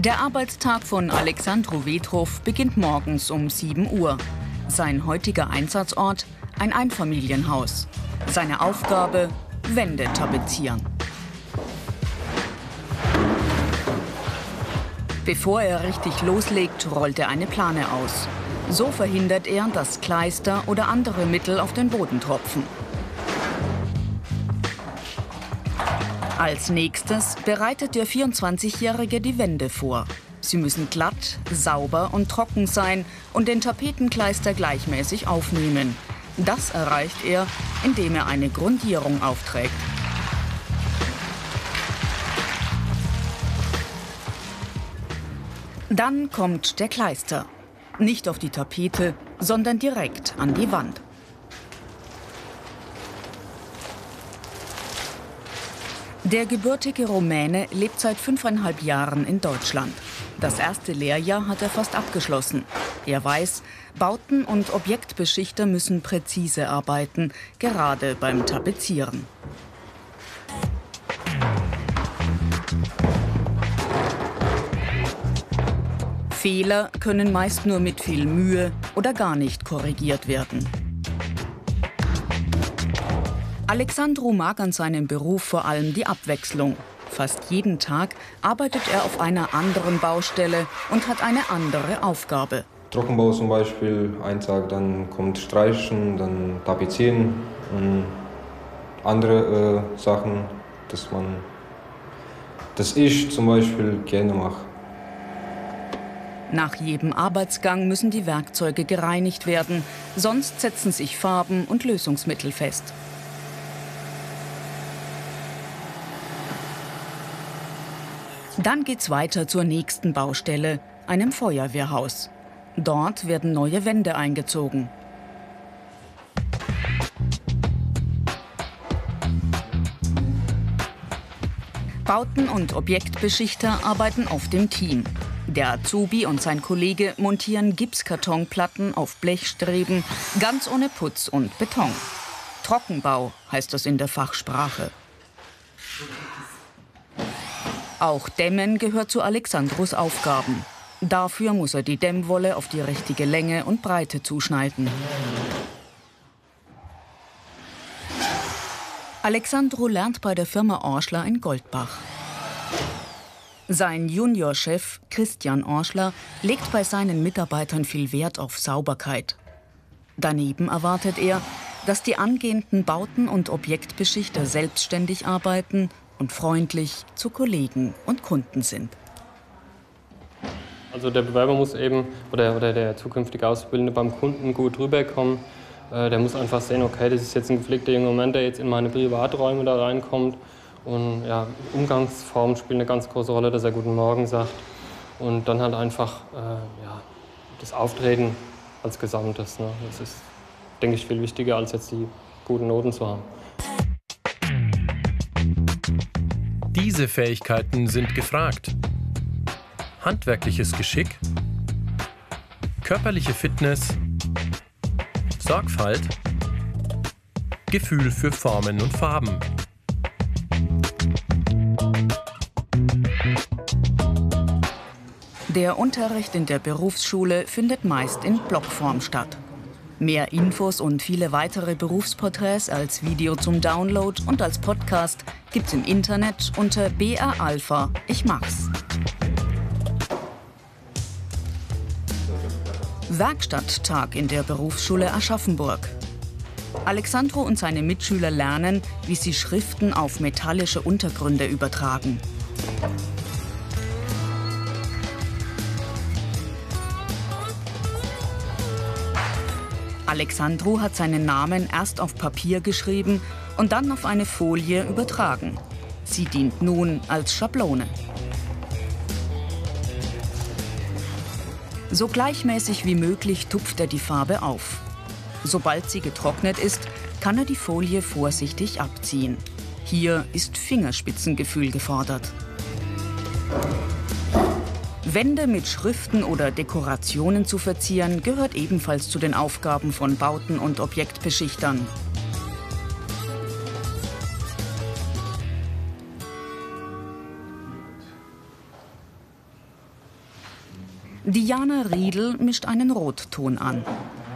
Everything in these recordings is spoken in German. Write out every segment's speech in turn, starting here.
Der Arbeitstag von Alexandro Vetrov beginnt morgens um 7 Uhr. Sein heutiger Einsatzort ein Einfamilienhaus. Seine Aufgabe Wände tapezieren. Bevor er richtig loslegt, rollt er eine Plane aus. So verhindert er, dass Kleister oder andere Mittel auf den Boden tropfen. Als nächstes bereitet der 24-Jährige die Wände vor. Sie müssen glatt, sauber und trocken sein und den Tapetenkleister gleichmäßig aufnehmen. Das erreicht er, indem er eine Grundierung aufträgt. Dann kommt der Kleister. Nicht auf die Tapete, sondern direkt an die Wand. Der gebürtige Rumäne lebt seit fünfeinhalb Jahren in Deutschland. Das erste Lehrjahr hat er fast abgeschlossen. Er weiß, Bauten- und Objektbeschichter müssen präzise arbeiten, gerade beim Tapezieren. Fehler können meist nur mit viel Mühe oder gar nicht korrigiert werden. Alexandru mag an seinem Beruf vor allem die Abwechslung. Fast jeden Tag arbeitet er auf einer anderen Baustelle und hat eine andere Aufgabe. Trockenbau zum Beispiel, ein Tag, dann kommt Streichen, dann Tapezieren und andere äh, Sachen, dass man, dass ich zum Beispiel gerne mache. Nach jedem Arbeitsgang müssen die Werkzeuge gereinigt werden, sonst setzen sich Farben und Lösungsmittel fest. Dann geht's weiter zur nächsten Baustelle, einem Feuerwehrhaus. Dort werden neue Wände eingezogen. Bauten- und Objektbeschichter arbeiten oft im Team. Der Azubi und sein Kollege montieren Gipskartonplatten auf Blechstreben, ganz ohne Putz und Beton. Trockenbau heißt das in der Fachsprache. Auch Dämmen gehört zu Alexandros Aufgaben. Dafür muss er die Dämmwolle auf die richtige Länge und Breite zuschneiden. Alexandro lernt bei der Firma Orschler in Goldbach. Sein Juniorchef Christian Orschler legt bei seinen Mitarbeitern viel Wert auf Sauberkeit. Daneben erwartet er, dass die angehenden Bauten- und Objektbeschichter selbstständig arbeiten und freundlich zu Kollegen und Kunden sind. Also der Bewerber muss eben oder, oder der zukünftige Auszubildende beim Kunden gut rüberkommen. Äh, der muss einfach sehen, okay, das ist jetzt ein gepflegter junger Mann, der jetzt in meine Privaträume da reinkommt. Und ja, Umgangsformen spielen eine ganz große Rolle, dass er Guten Morgen sagt. Und dann halt einfach äh, ja, das Auftreten als Gesamtes. Ne? Das ist, denke ich, viel wichtiger, als jetzt die guten Noten zu haben. Diese Fähigkeiten sind gefragt. Handwerkliches Geschick, körperliche Fitness, Sorgfalt, Gefühl für Formen und Farben. Der Unterricht in der Berufsschule findet meist in Blockform statt. Mehr Infos und viele weitere Berufsporträts als Video zum Download und als Podcast gibt's im Internet unter BA Alpha. Ich mach's. Werkstatttag in der Berufsschule Aschaffenburg. Alexandro und seine Mitschüler lernen, wie sie Schriften auf metallische Untergründe übertragen. Alexandru hat seinen Namen erst auf Papier geschrieben und dann auf eine Folie übertragen. Sie dient nun als Schablone. So gleichmäßig wie möglich tupft er die Farbe auf. Sobald sie getrocknet ist, kann er die Folie vorsichtig abziehen. Hier ist Fingerspitzengefühl gefordert. Wände mit Schriften oder Dekorationen zu verzieren, gehört ebenfalls zu den Aufgaben von Bauten- und Objektbeschichtern. Diana Riedel mischt einen Rotton an.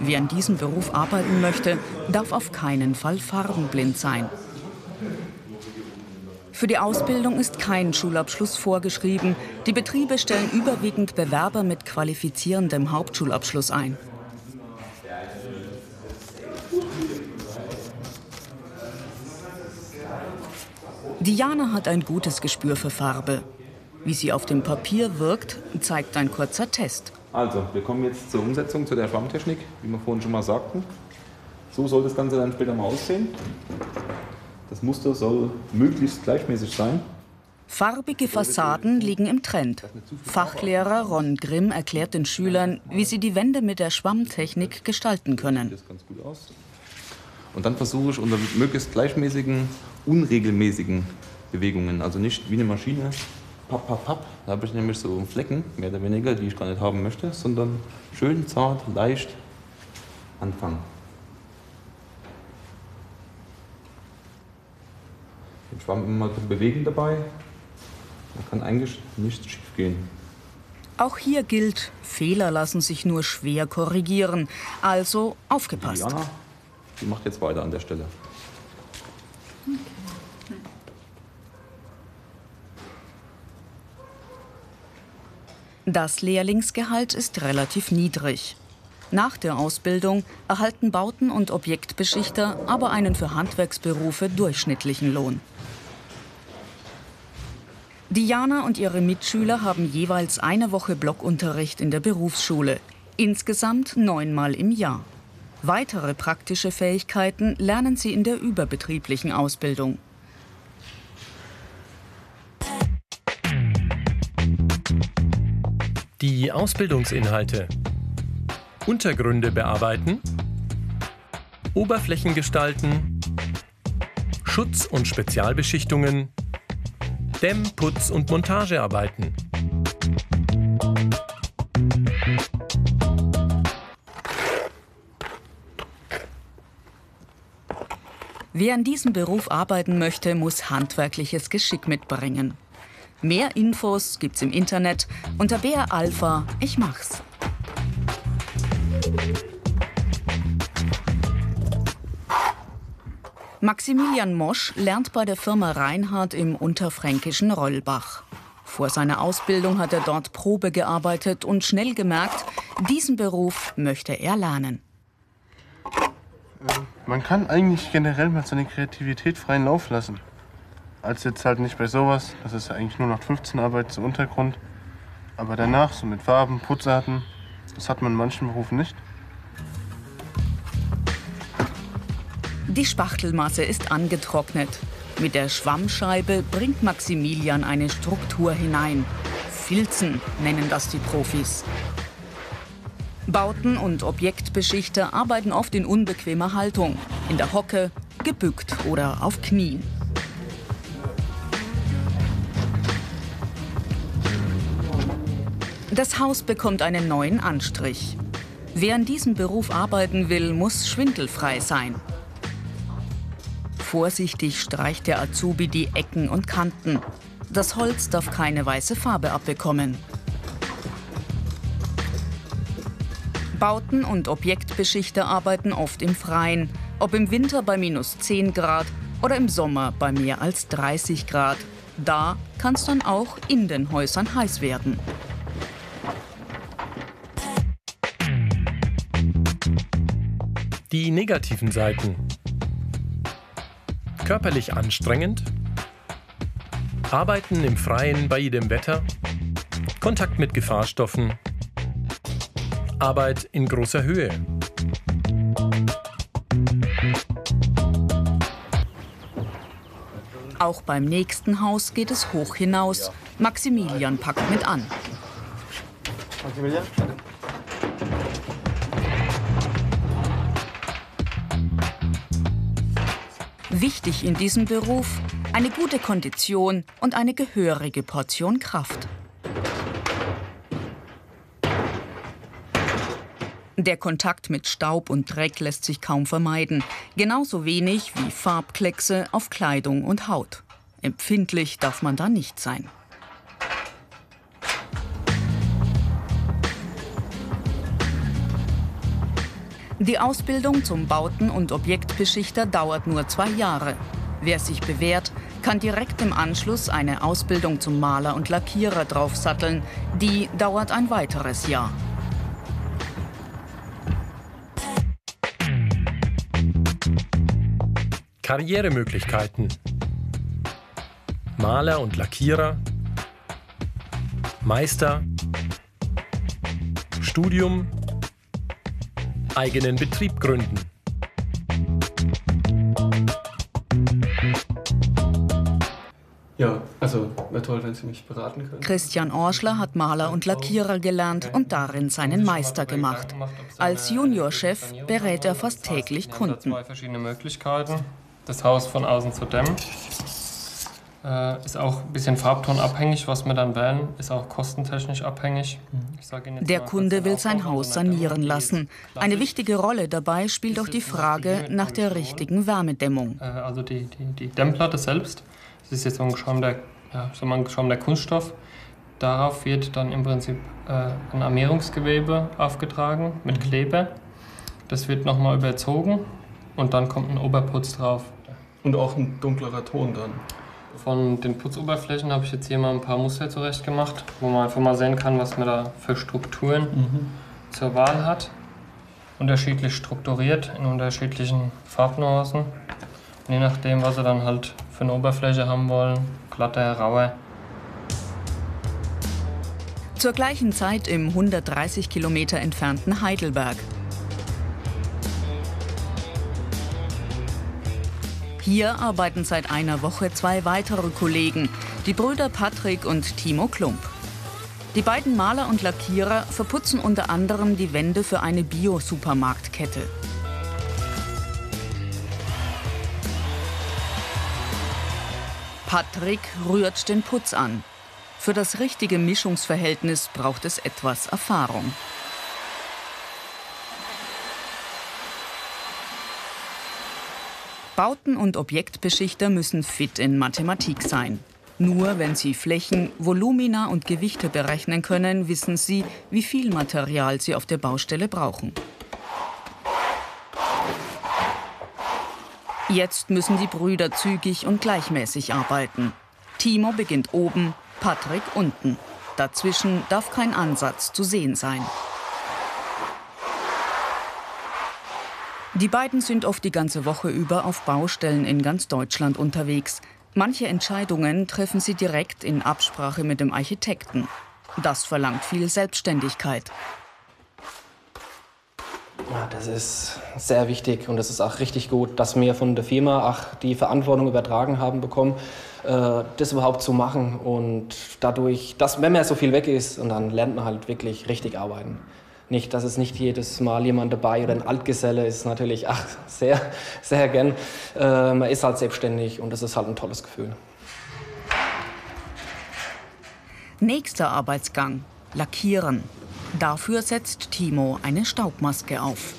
Wer in diesem Beruf arbeiten möchte, darf auf keinen Fall farbenblind sein. Für die Ausbildung ist kein Schulabschluss vorgeschrieben. Die Betriebe stellen überwiegend Bewerber mit qualifizierendem Hauptschulabschluss ein. Diana hat ein gutes Gespür für Farbe. Wie sie auf dem Papier wirkt, zeigt ein kurzer Test. Also, wir kommen jetzt zur Umsetzung, zu der Schwammtechnik, wie wir vorhin schon mal sagten. So soll das Ganze dann später mal aussehen. Das Muster soll möglichst gleichmäßig sein. Farbige Fassaden liegen im Trend. Fachlehrer Ron Grimm erklärt den Schülern, wie sie die Wände mit der Schwammtechnik gestalten können. Und dann versuche ich unter möglichst gleichmäßigen, unregelmäßigen Bewegungen, also nicht wie eine Maschine, papp, papp, papp. Da habe ich nämlich so Flecken, mehr oder weniger, die ich gar nicht haben möchte, sondern schön zart, leicht anfangen. Den Schwamm immer bewegen dabei. Da kann eigentlich nichts schief gehen. Auch hier gilt, Fehler lassen sich nur schwer korrigieren. Also aufgepasst. Diana, die macht jetzt weiter an der Stelle. Das Lehrlingsgehalt ist relativ niedrig. Nach der Ausbildung erhalten Bauten- und Objektbeschichter aber einen für Handwerksberufe durchschnittlichen Lohn. Diana und ihre Mitschüler haben jeweils eine Woche Blockunterricht in der Berufsschule, insgesamt neunmal im Jahr. Weitere praktische Fähigkeiten lernen sie in der überbetrieblichen Ausbildung. Die Ausbildungsinhalte. Untergründe bearbeiten. Oberflächen gestalten. Schutz- und Spezialbeschichtungen. Dämm-, Putz- und Montagearbeiten. Wer in diesem Beruf arbeiten möchte, muss handwerkliches Geschick mitbringen. Mehr Infos gibt's im Internet unter BR Alpha. Ich mach's. Maximilian Mosch lernt bei der Firma Reinhardt im unterfränkischen Rollbach. Vor seiner Ausbildung hat er dort Probe gearbeitet und schnell gemerkt, diesen Beruf möchte er lernen. Man kann eigentlich generell mal seine Kreativität freien Lauf lassen. Als jetzt halt nicht bei sowas, das ist ja eigentlich nur noch 15 Arbeit zum Untergrund. Aber danach, so mit Farben, Putzarten, das hat man in manchen Berufen nicht. Die Spachtelmasse ist angetrocknet. Mit der Schwammscheibe bringt Maximilian eine Struktur hinein. Filzen nennen das die Profis. Bauten- und Objektbeschichter arbeiten oft in unbequemer Haltung, in der Hocke, gebückt oder auf Knien. Das Haus bekommt einen neuen Anstrich. Wer in diesem Beruf arbeiten will, muss schwindelfrei sein. Vorsichtig streicht der Azubi die Ecken und Kanten. Das Holz darf keine weiße Farbe abbekommen. Bauten- und Objektbeschichter arbeiten oft im Freien, ob im Winter bei minus 10 Grad oder im Sommer bei mehr als 30 Grad. Da kann es dann auch in den Häusern heiß werden. Die negativen Seiten. Körperlich anstrengend. Arbeiten im Freien bei jedem Wetter. Kontakt mit Gefahrstoffen. Arbeit in großer Höhe. Auch beim nächsten Haus geht es hoch hinaus. Maximilian packt mit an. Maximilian? Wichtig in diesem Beruf eine gute Kondition und eine gehörige Portion Kraft. Der Kontakt mit Staub und Dreck lässt sich kaum vermeiden, genauso wenig wie Farbkleckse auf Kleidung und Haut. Empfindlich darf man da nicht sein. Die Ausbildung zum Bauten- und Objektbeschichter dauert nur zwei Jahre. Wer sich bewährt, kann direkt im Anschluss eine Ausbildung zum Maler und Lackierer draufsatteln. Die dauert ein weiteres Jahr. Karrieremöglichkeiten. Maler und Lackierer, Meister, Studium, eigenen Betrieb gründen. Ja, also wäre toll, wenn Sie mich beraten können. Christian Orschler hat Maler und Lackierer gelernt und darin seinen Meister gemacht. Als Juniorchef berät er fast täglich Kunden. Zwei verschiedene Möglichkeiten. Das Haus von außen zu dämmen. Äh, ist auch ein bisschen farbtonabhängig, was wir dann wählen. Ist auch kostentechnisch abhängig. Der Kunde will sein Haus sanieren lassen. Eine wichtige Rolle dabei spielt auch die Frage nach der richtigen Wärmedämmung. Äh, also die, die, die Dämmplatte selbst. Das ist jetzt so ein geschäumter, ja, so ein geschäumter Kunststoff. Darauf wird dann im Prinzip äh, ein Armierungsgewebe aufgetragen mit Kleber. Das wird nochmal überzogen und dann kommt ein Oberputz drauf. Und auch ein dunklerer Ton dann. Von den Putzoberflächen habe ich jetzt hier mal ein paar Muster zurecht gemacht, wo man einfach mal sehen kann, was man da für Strukturen Mhm. zur Wahl hat. Unterschiedlich strukturiert in unterschiedlichen Farbnuancen. Und je nachdem, was sie dann halt für eine Oberfläche haben wollen, glatter, rauer. Zur gleichen Zeit im 130 Kilometer entfernten Heidelberg. Hier arbeiten seit einer Woche zwei weitere Kollegen, die Brüder Patrick und Timo Klump. Die beiden Maler und Lackierer verputzen unter anderem die Wände für eine Bio-Supermarktkette. Patrick rührt den Putz an. Für das richtige Mischungsverhältnis braucht es etwas Erfahrung. Bauten- und Objektbeschichter müssen fit in Mathematik sein. Nur wenn sie Flächen, Volumina und Gewichte berechnen können, wissen sie, wie viel Material sie auf der Baustelle brauchen. Jetzt müssen die Brüder zügig und gleichmäßig arbeiten. Timo beginnt oben, Patrick unten. Dazwischen darf kein Ansatz zu sehen sein. Die beiden sind oft die ganze Woche über auf Baustellen in ganz Deutschland unterwegs. Manche Entscheidungen treffen sie direkt in Absprache mit dem Architekten. Das verlangt viel Selbstständigkeit. Ja, das ist sehr wichtig und das ist auch richtig gut, dass wir von der Firma auch die Verantwortung übertragen haben bekommen, äh, das überhaupt zu machen und dadurch, dass wenn man so viel weg ist und dann lernt man halt wirklich richtig arbeiten. Nicht, dass es nicht jedes Mal jemand dabei oder ein Altgeselle ist natürlich ach, sehr, sehr gern. Äh, man ist halt selbstständig und das ist halt ein tolles Gefühl. Nächster Arbeitsgang: Lackieren. Dafür setzt Timo eine Staubmaske auf.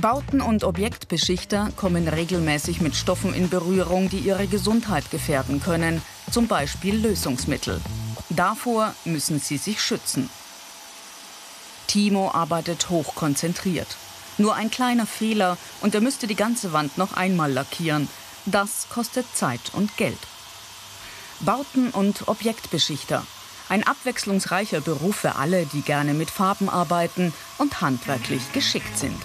Bauten- und Objektbeschichter kommen regelmäßig mit Stoffen in Berührung, die ihre Gesundheit gefährden können, zum Beispiel Lösungsmittel. Davor müssen sie sich schützen. Timo arbeitet hochkonzentriert. Nur ein kleiner Fehler und er müsste die ganze Wand noch einmal lackieren. Das kostet Zeit und Geld. Bauten- und Objektbeschichter. Ein abwechslungsreicher Beruf für alle, die gerne mit Farben arbeiten und handwerklich geschickt sind.